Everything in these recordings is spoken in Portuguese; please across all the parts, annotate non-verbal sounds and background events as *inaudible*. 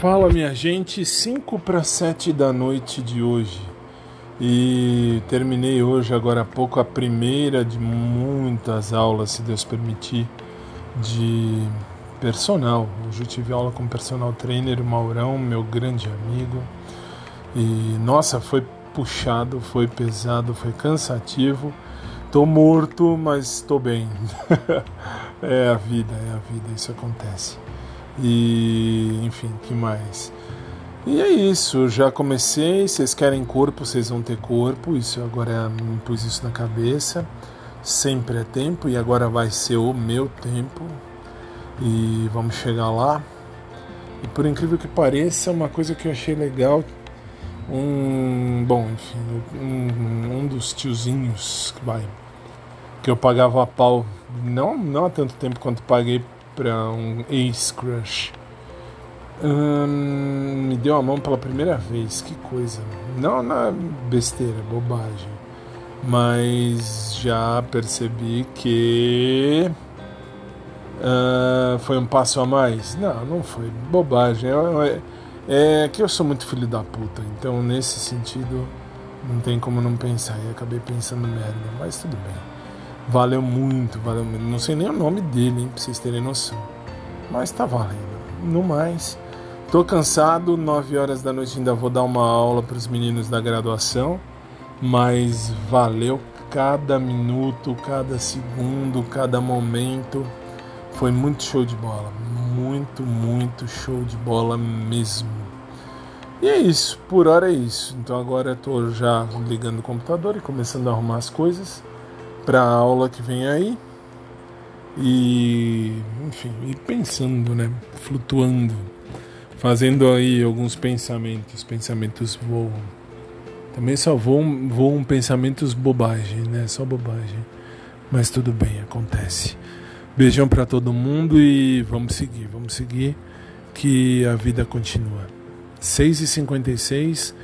Fala minha gente, 5 para 7 da noite de hoje. E terminei hoje, agora há pouco, a primeira de muitas aulas, se Deus permitir, de personal. Hoje eu tive aula com o personal trainer, Maurão, meu grande amigo. E nossa, foi puxado, foi pesado, foi cansativo. Tô morto, mas tô bem. *laughs* é a vida, é a vida, isso acontece. E enfim, que mais? E é isso, já comecei. Vocês querem corpo, vocês vão ter corpo. Isso agora é, me pus isso na cabeça. Sempre é tempo e agora vai ser o meu tempo. E vamos chegar lá. E por incrível que pareça, uma coisa que eu achei legal. Um. Bom, enfim, um, um dos tiozinhos que vai. Que eu pagava a pau, não, não há tanto tempo quanto paguei para um ex-crush. Hum, me deu a mão pela primeira vez, que coisa. Não na besteira, bobagem. Mas já percebi que uh, foi um passo a mais. Não, não foi. Bobagem. É, é, é que eu sou muito filho da puta. Então, nesse sentido, não tem como não pensar. E acabei pensando merda. Mas tudo bem. Valeu muito, valeu muito. Não sei nem o nome dele, hein, pra vocês terem noção. Mas tá valendo. No mais, tô cansado. 9 horas da noite ainda vou dar uma aula para os meninos da graduação. Mas valeu cada minuto, cada segundo, cada momento. Foi muito show de bola. Muito, muito show de bola mesmo. E é isso, por hora é isso. Então agora eu tô já ligando o computador e começando a arrumar as coisas para a aula que vem aí. E, enfim, e pensando, né? Flutuando, fazendo aí alguns pensamentos, pensamentos voam. Também só voam, voam pensamentos bobagem, né? Só bobagem. Mas tudo bem, acontece. Beijão para todo mundo e vamos seguir, vamos seguir que a vida continua. 6h56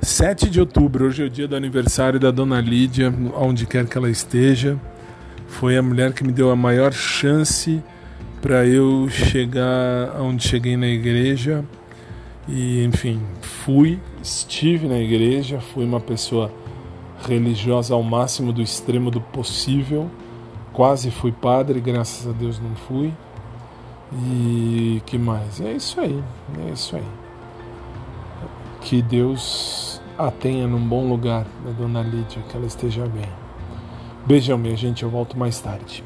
7 de outubro, hoje é o dia do aniversário da dona Lídia, onde quer que ela esteja. Foi a mulher que me deu a maior chance para eu chegar onde cheguei na igreja. E, enfim, fui, estive na igreja, fui uma pessoa religiosa ao máximo do extremo do possível. Quase fui padre, graças a Deus não fui. E que mais? É isso aí, é isso aí. Que Deus a tenha num bom lugar, da dona Lídia, que ela esteja bem. Beijão, minha gente, eu volto mais tarde.